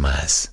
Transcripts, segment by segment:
quieres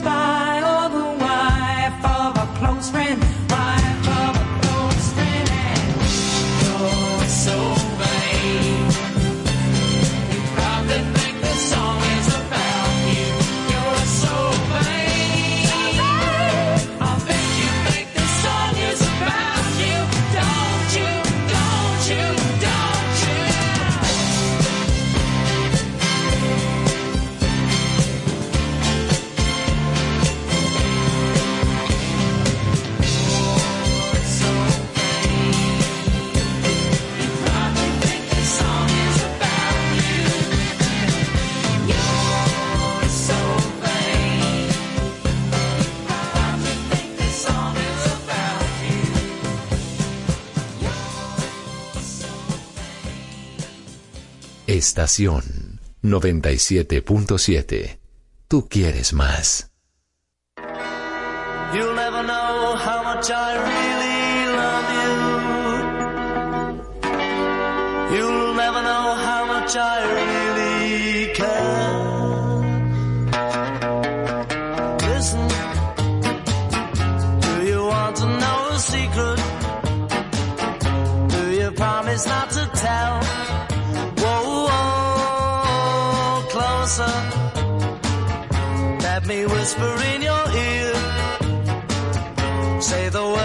by. Estación 97.7. Tú quieres más. You'll never know how much I really love you. You'll never know how much I really care. Listen, do you want to know a secret? Do you promise not to closer. Let me whisper in your ear. Say the words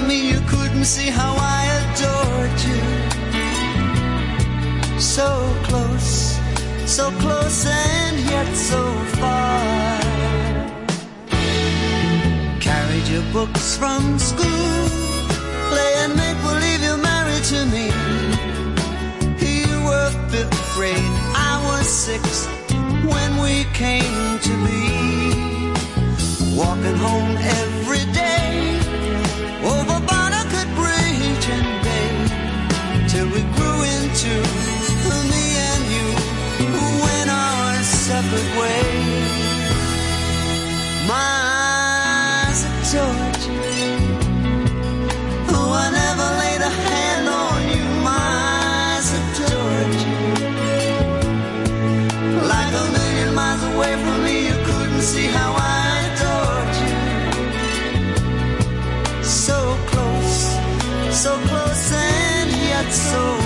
from me, you couldn't see how I adored you. So close, so close, and yet so far. Carried your books from school, play and make believe you're married to me. You were fifth grade, I was six when we came to be. Walking home every day into me and you went our separate ways. My eyes are Georgia. Oh, I never laid a hand on you, my eyes are Georgia. Like a million miles away from me, you couldn't see how I adored you. So close, so close, and yet so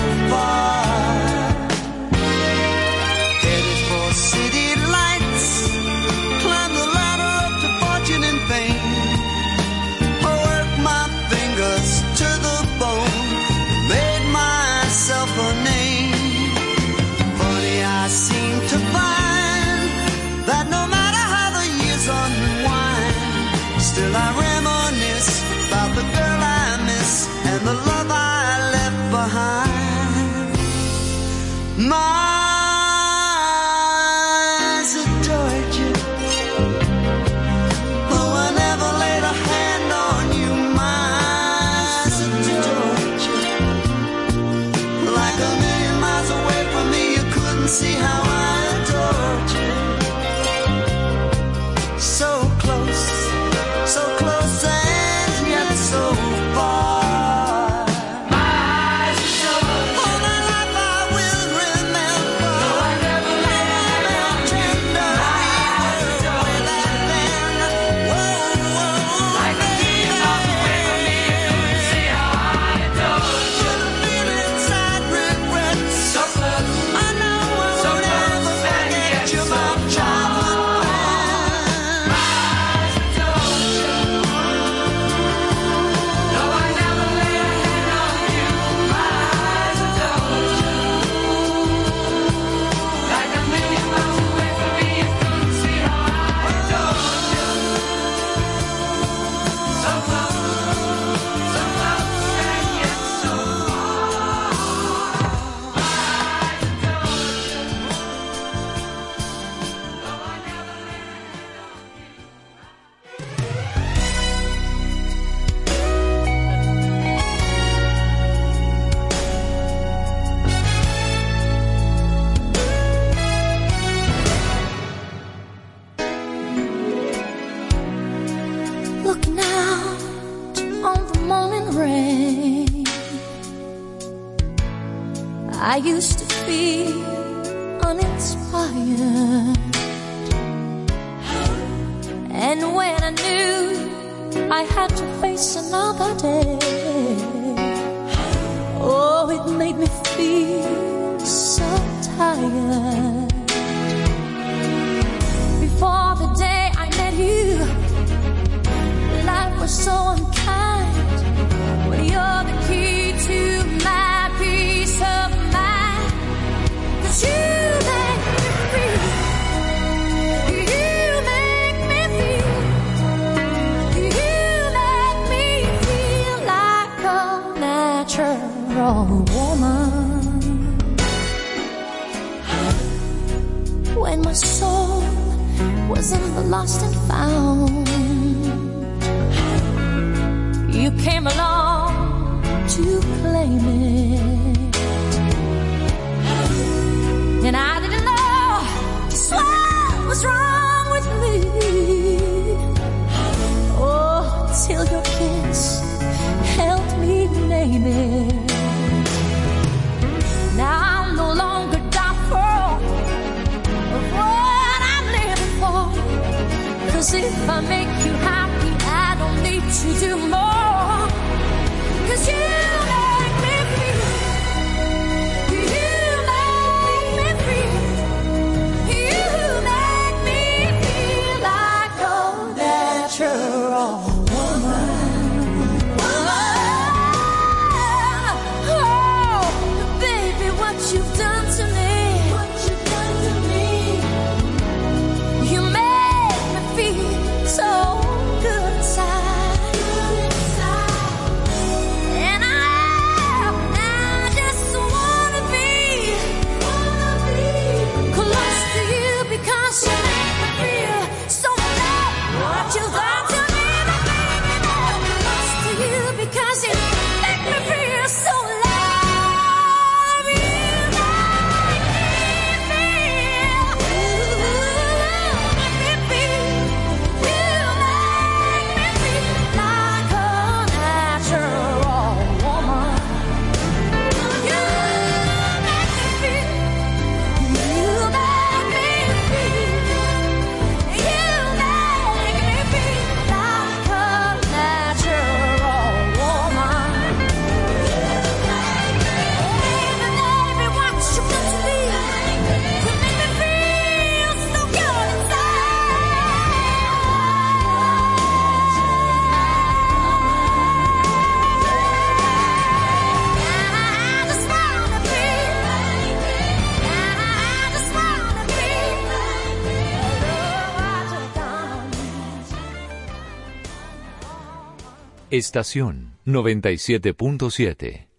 Estación 97.7.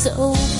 So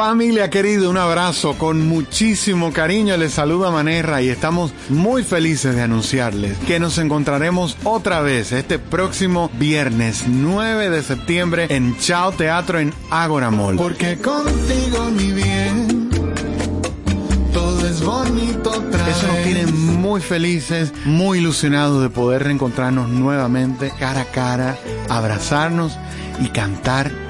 Familia querida, un abrazo con muchísimo cariño. Les saluda Manerra y estamos muy felices de anunciarles que nos encontraremos otra vez este próximo viernes 9 de septiembre en Chao Teatro en Ágora Mall. Porque contigo, mi bien, todo es bonito otra Eso nos tiene muy felices, muy ilusionados de poder reencontrarnos nuevamente cara a cara, abrazarnos y cantar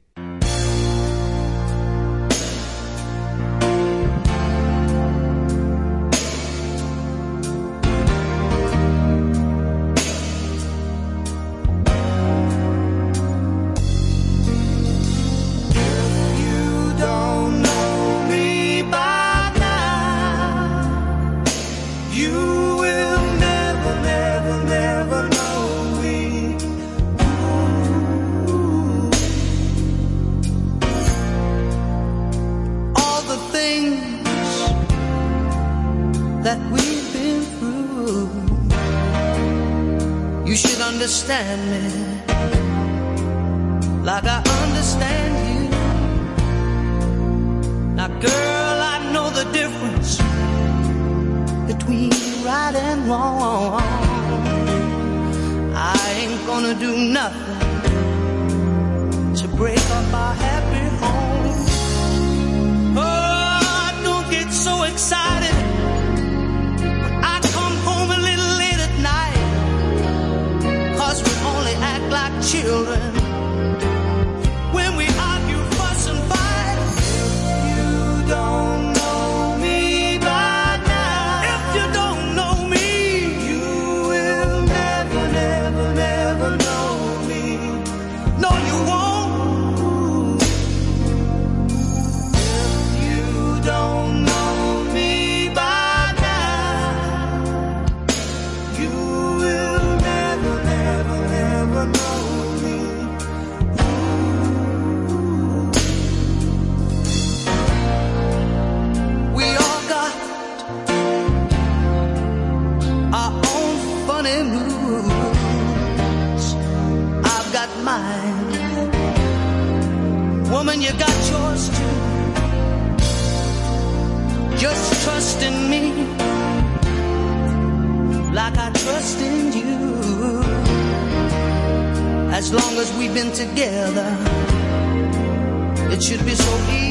understand me like I understand you. Now, girl, I know the difference between right and wrong. I ain't gonna do nothing to break up our happy home. Oh, I don't get so excited. children. trust in you. As long as we've been together, it should be so easy.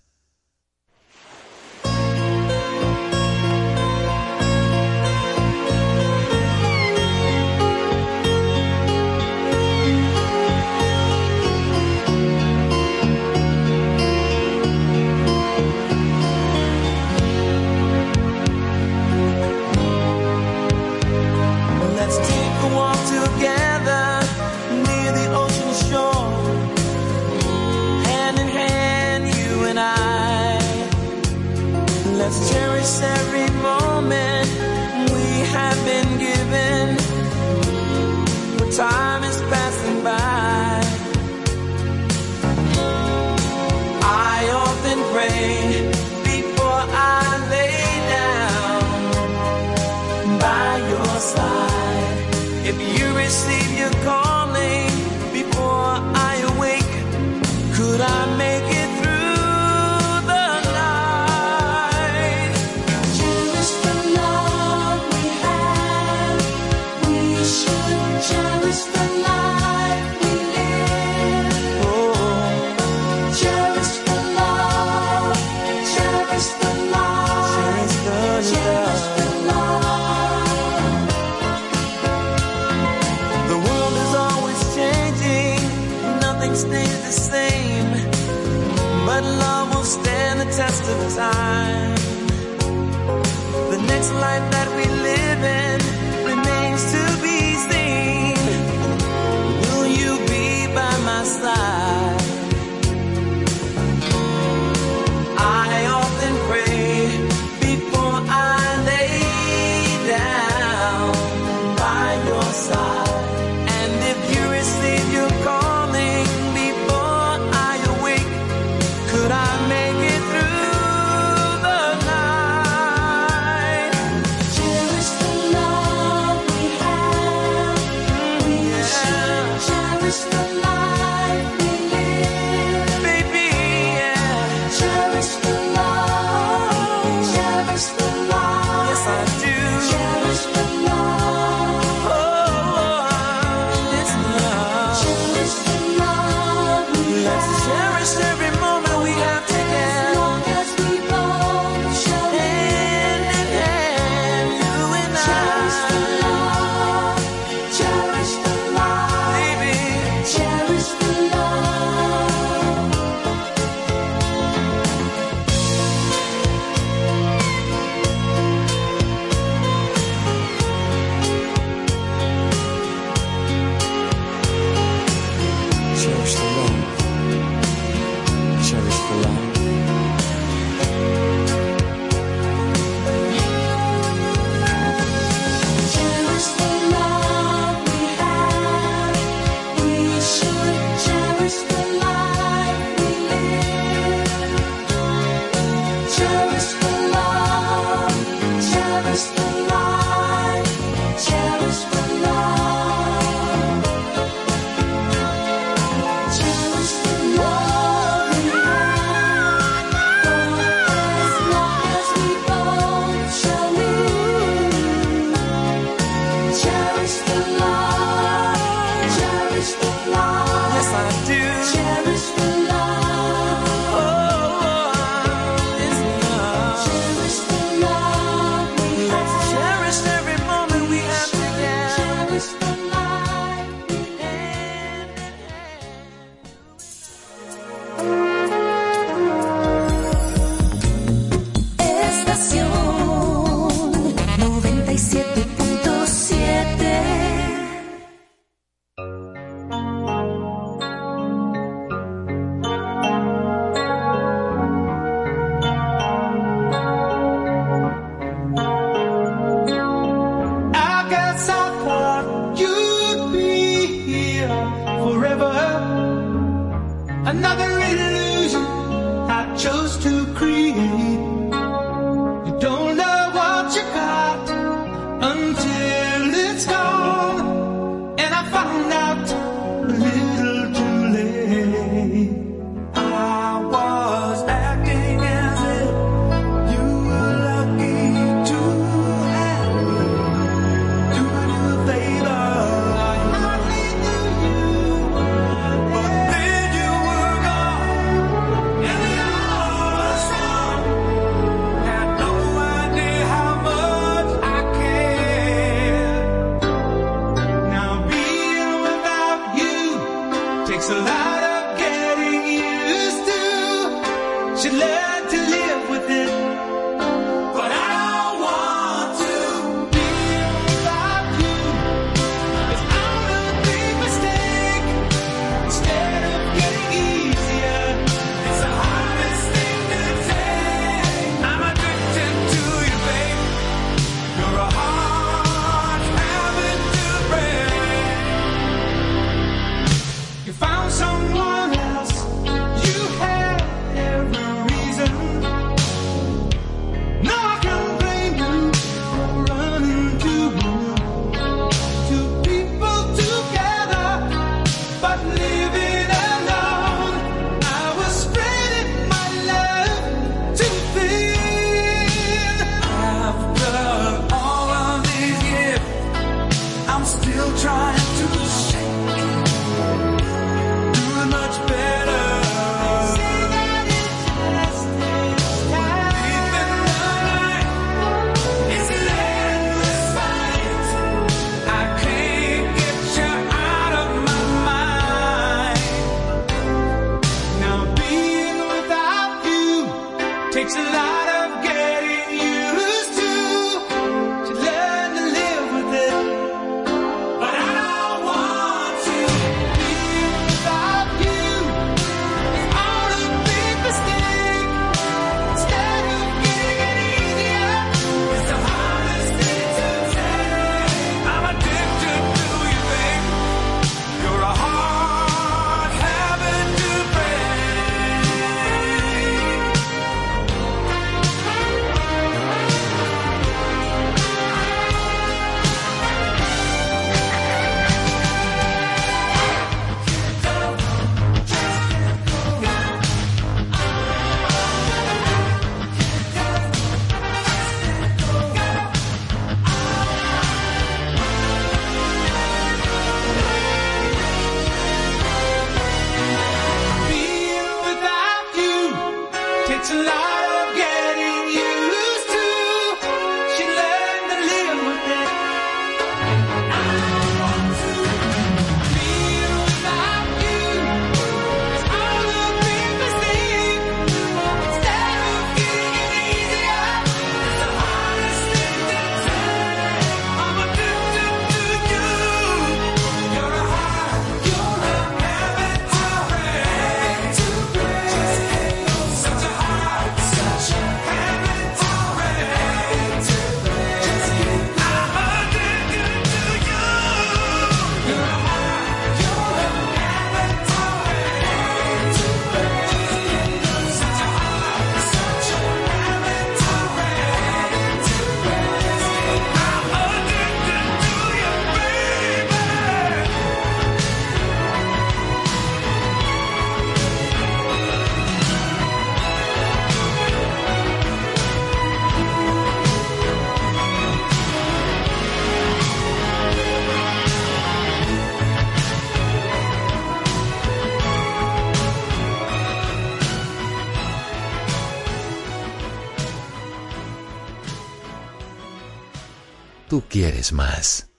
Tú quieres más.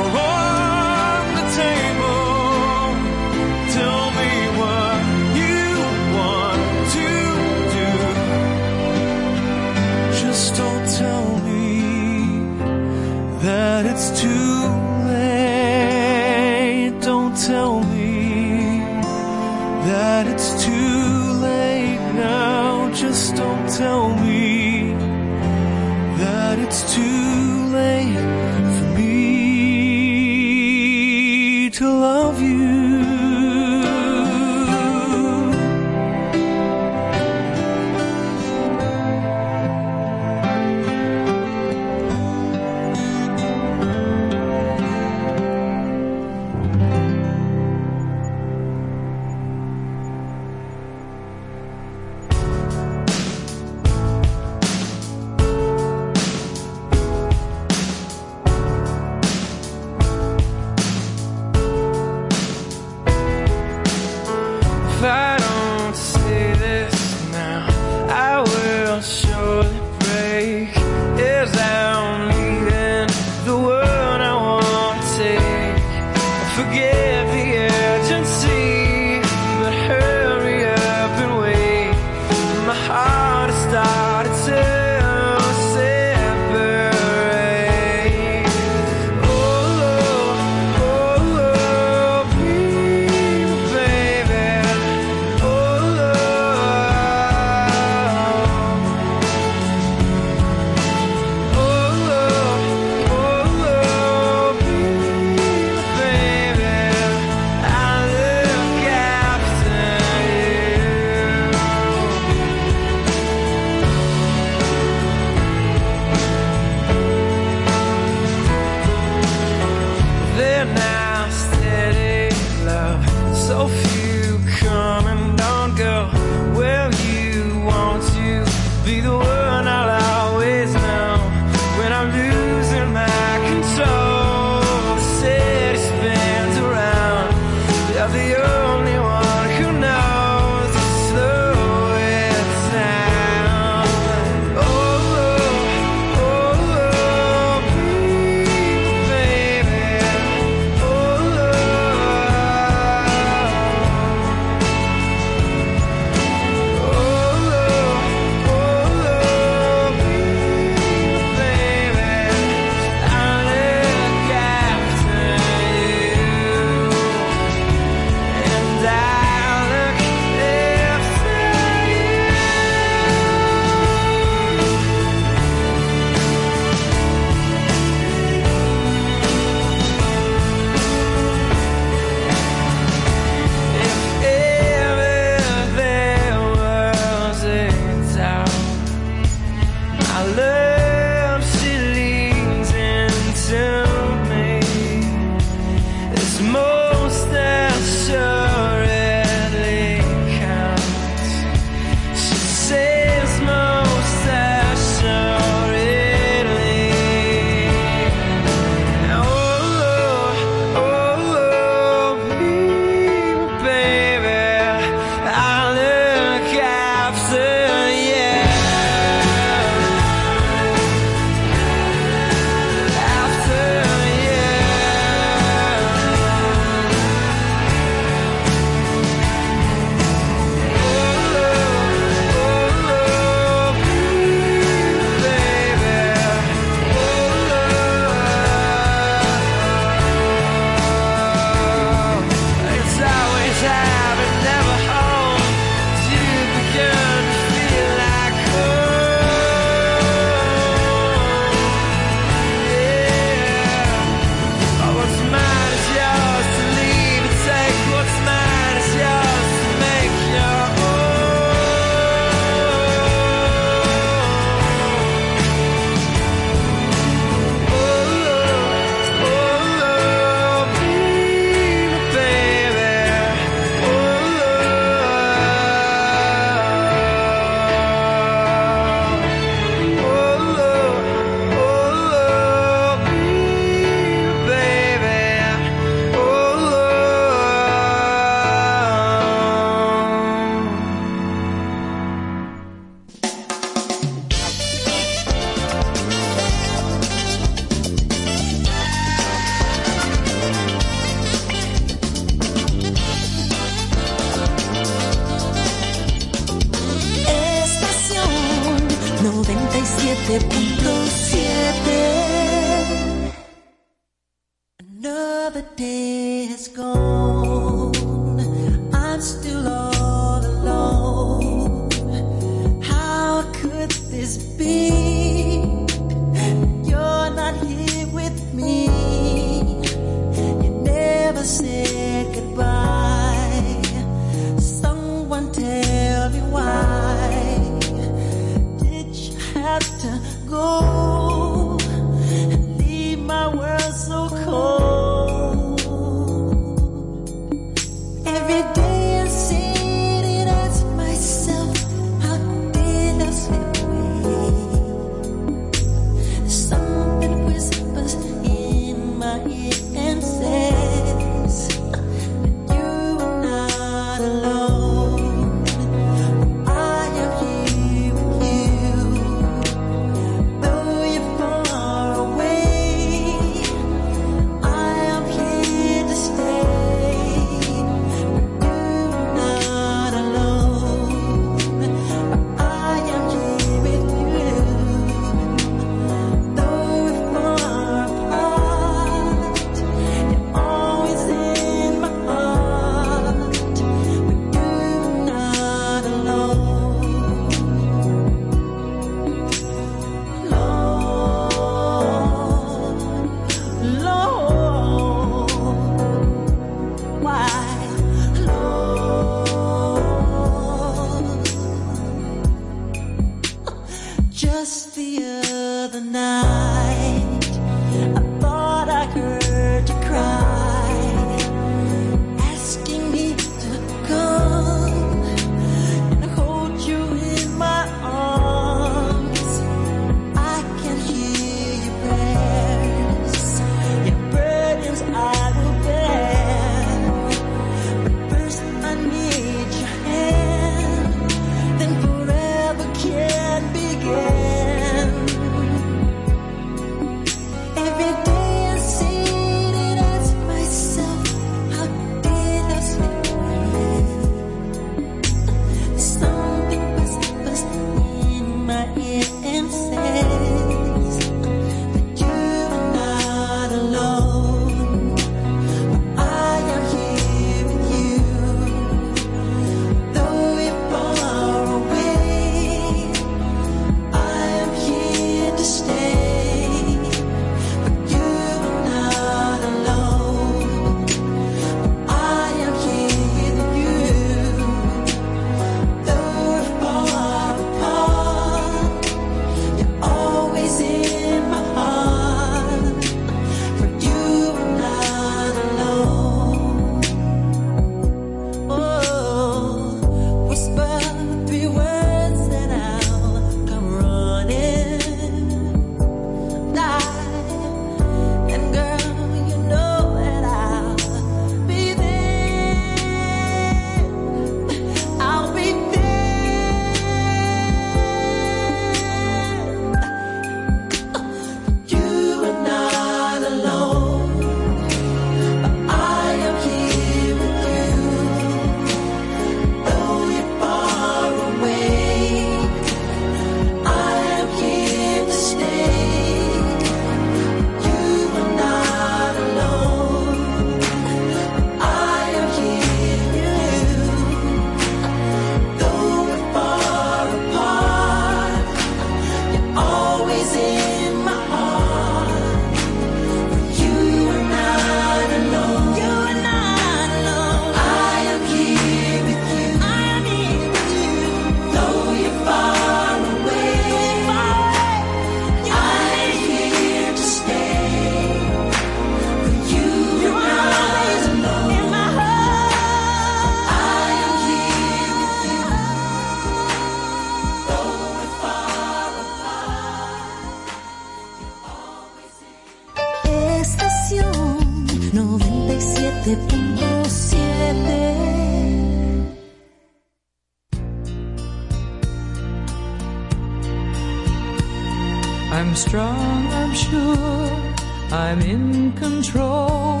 I'm in control.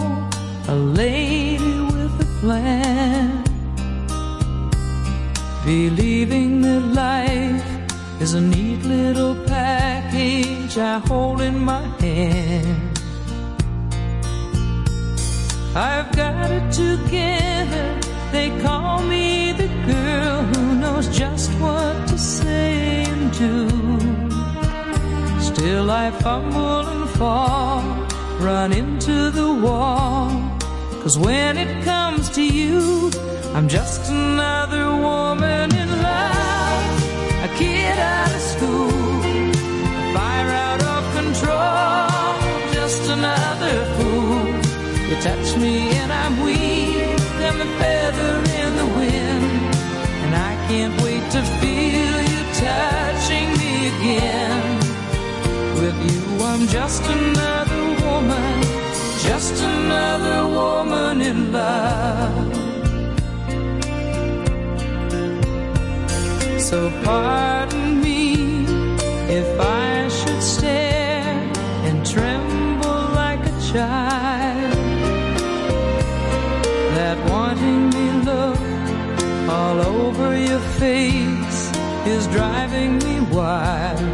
A lady with a plan. Believing that life is a neat little package I hold in my hand. I've got it together. They call me the girl who knows just what to say and do. Still I fumble and fall, run into the wall. Cause when it comes to you, I'm just another woman in love, a kid out of school, a fire out of control, just another fool. You touch me and I'm weak, I'm a feather in the wind, and I can't wait to feel you touching me again. With you, I'm just another woman, just another woman in love. So pardon me if I should stare and tremble like a child. That wanting me look all over your face is driving me wild.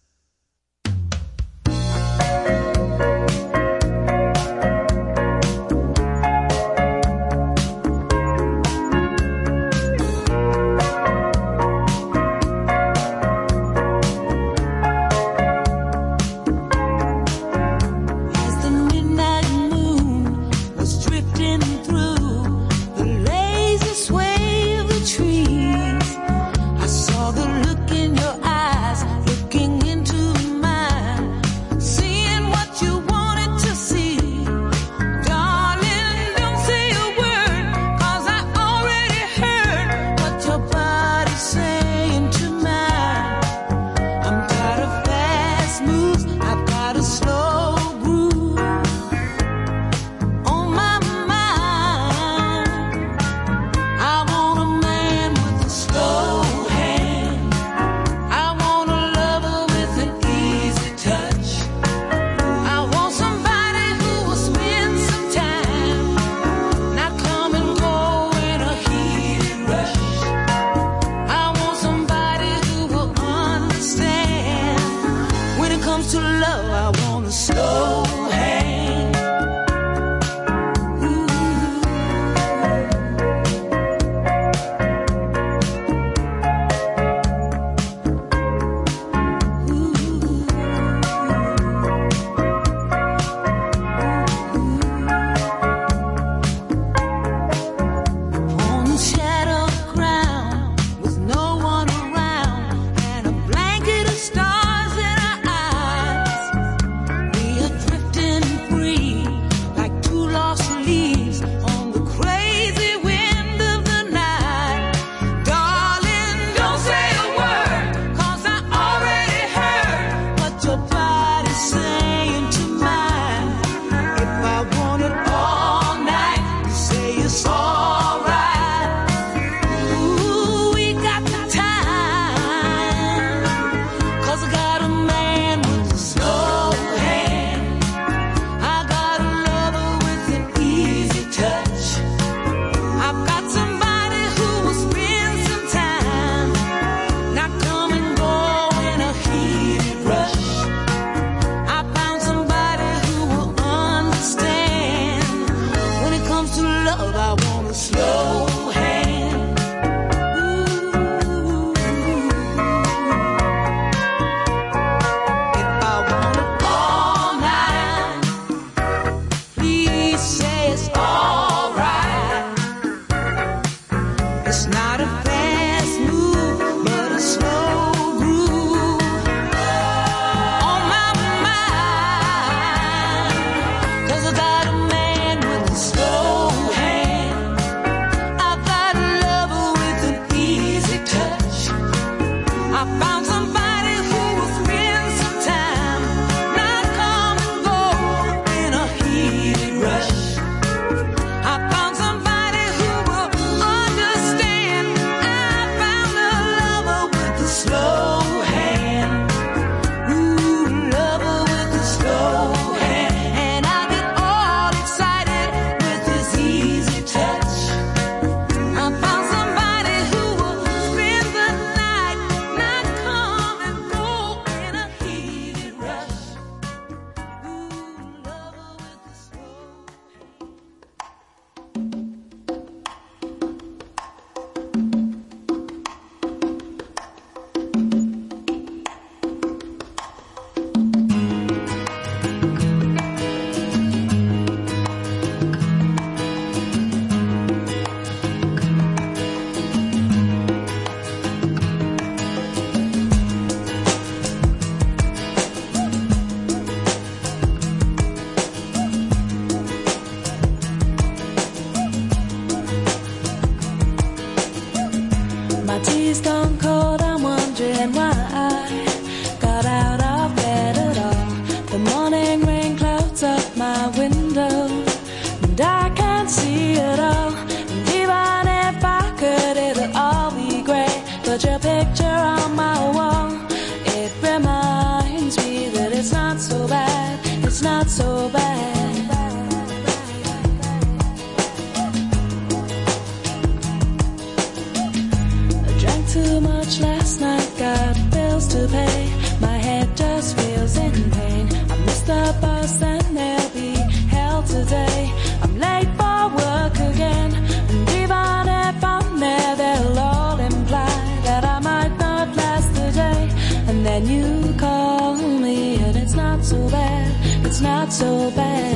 So bad.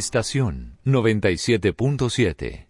Estación 97.7.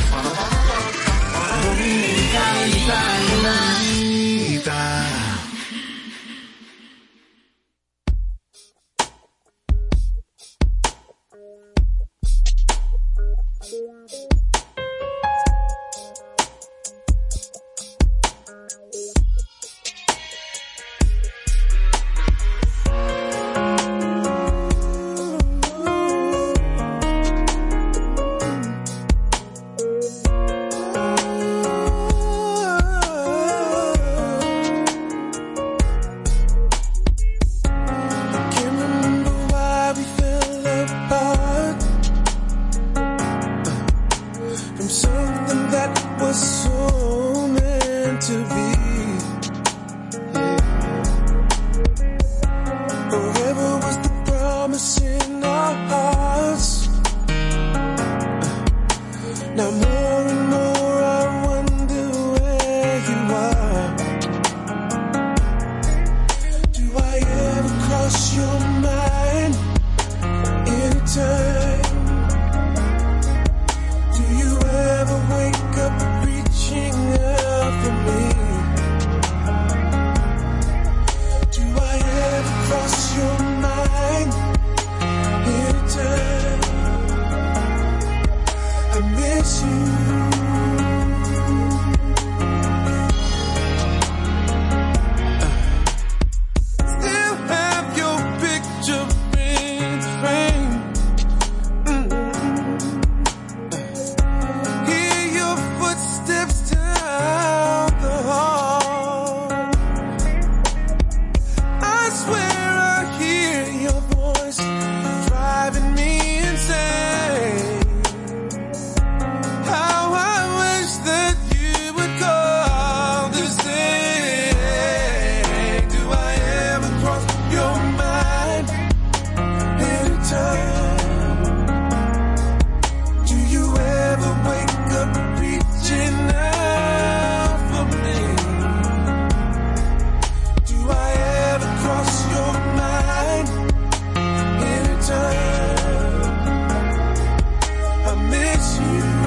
情。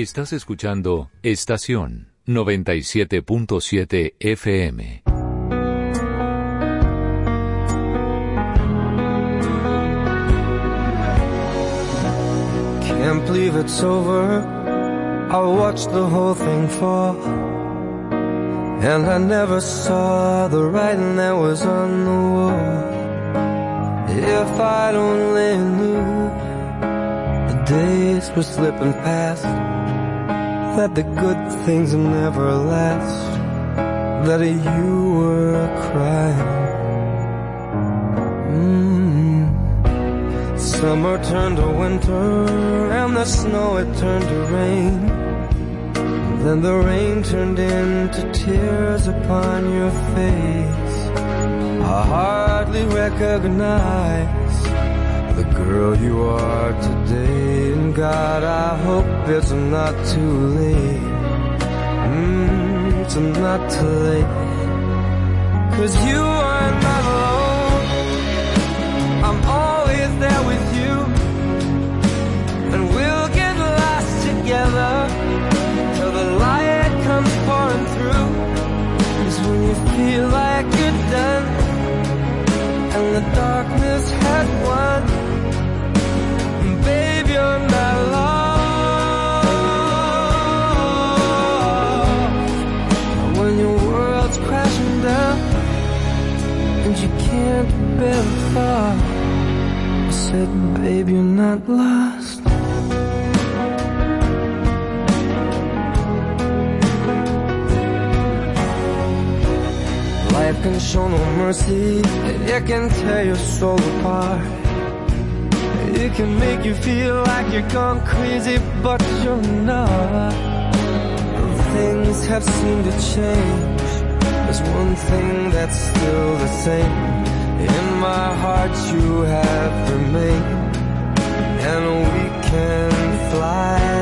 Estás escuchando Estación 97.7 FM. Can't believe it's over. I watched the whole thing fall. And I never saw the writing that was on the wall. If I'd only knew the days were slipping past. That the good things never last That you were crying. Mm. Summer turned to winter And the snow it turned to rain. Then the rain turned into tears upon your face. I hardly recognize The girl you are today. God, I hope it's not too late. Mm, it's not too late. Cause you are not alone. I'm always there with you. And we'll get lost together till the light comes pouring through. Cause when you feel like you're done and the darkness has won, I said, babe, you're not lost. Life can show no mercy, it can tear your soul apart. It can make you feel like you're gone crazy, but you're not. Things have seemed to change. There's one thing that's still the same. My heart, you have remained, and we can fly,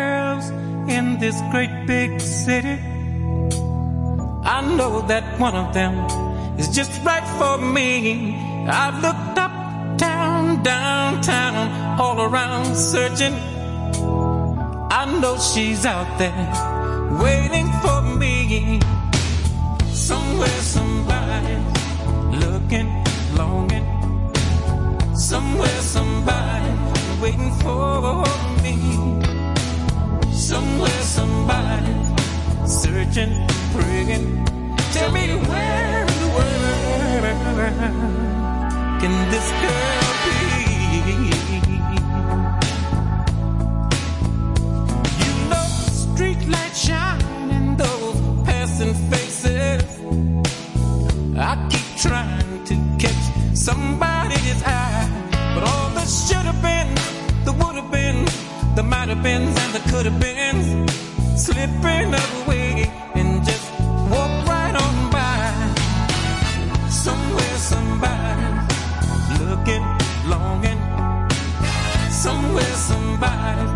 girls in this great big city. I know that one of them is just right for me. I've looked up, down, downtown, all around searching. I know she's out there waiting for me. Somewhere, somebody looking, longing. Somewhere, somebody waiting for me. Somewhere, somebody searching, praying. Tell me where in the world can this girl be? You know, street lights shine in those passing faces. I keep trying to catch somebody's eye, but all the should have been, the would have been, the might have been, and the could have been slipping away and just walk right on by. Somewhere, somebody looking, longing. Somewhere, somebody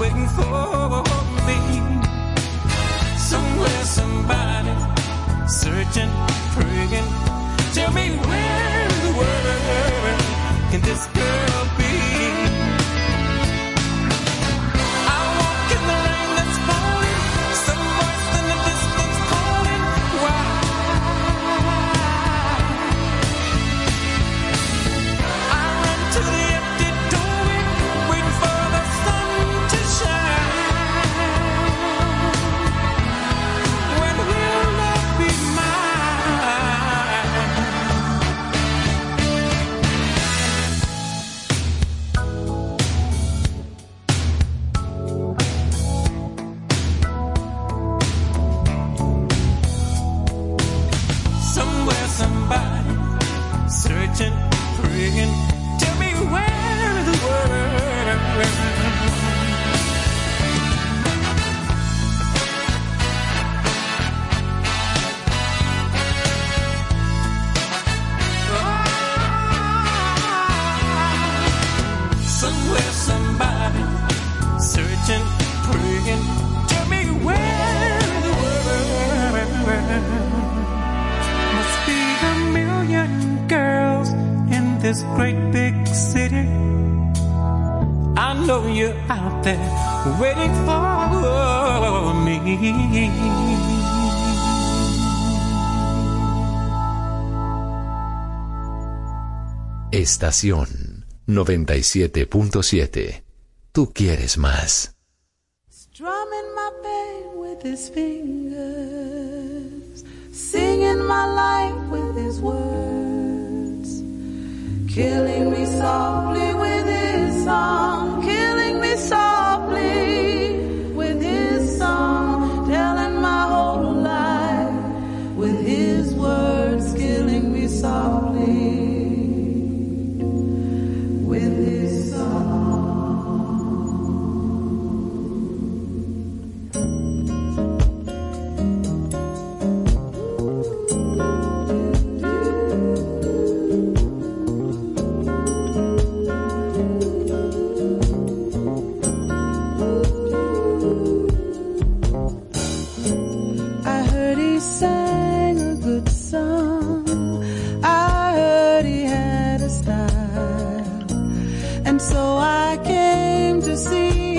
waiting for me. Somewhere, somebody searching, praying. Tell me where in the world can this girl Estación 97.7. Tú quieres más. Strumming my pain with his fingers, singing my life with his words, killing me softly with his song. And so I came to see.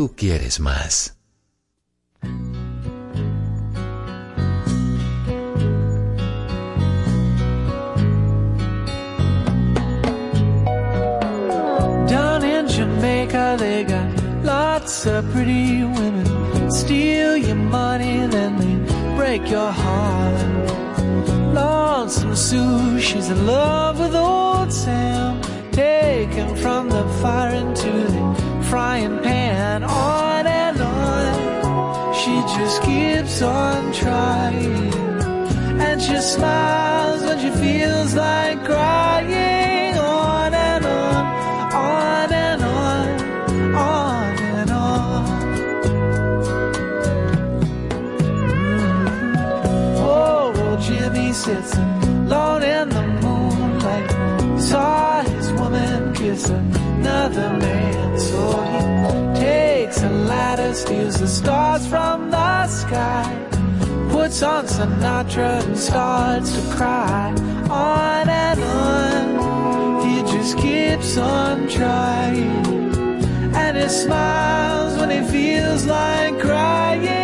tú quieres más. Down in Jamaica, they got lots of pretty women. Steal your money, then they break your heart. Lonesome Sue, she's in love with old Sam. Taken from the fire into the frying pan on and on. She just keeps on trying. And she smiles when she feels like crying on and on, on and on, on and on. Mm-hmm. Oh, well, Jimmy sits alone in the moonlight. Saw his woman kiss another man. The and steals the stars from the sky. Puts on Sinatra and starts to cry. On and on, he just keeps on trying. And he smiles when he feels like crying.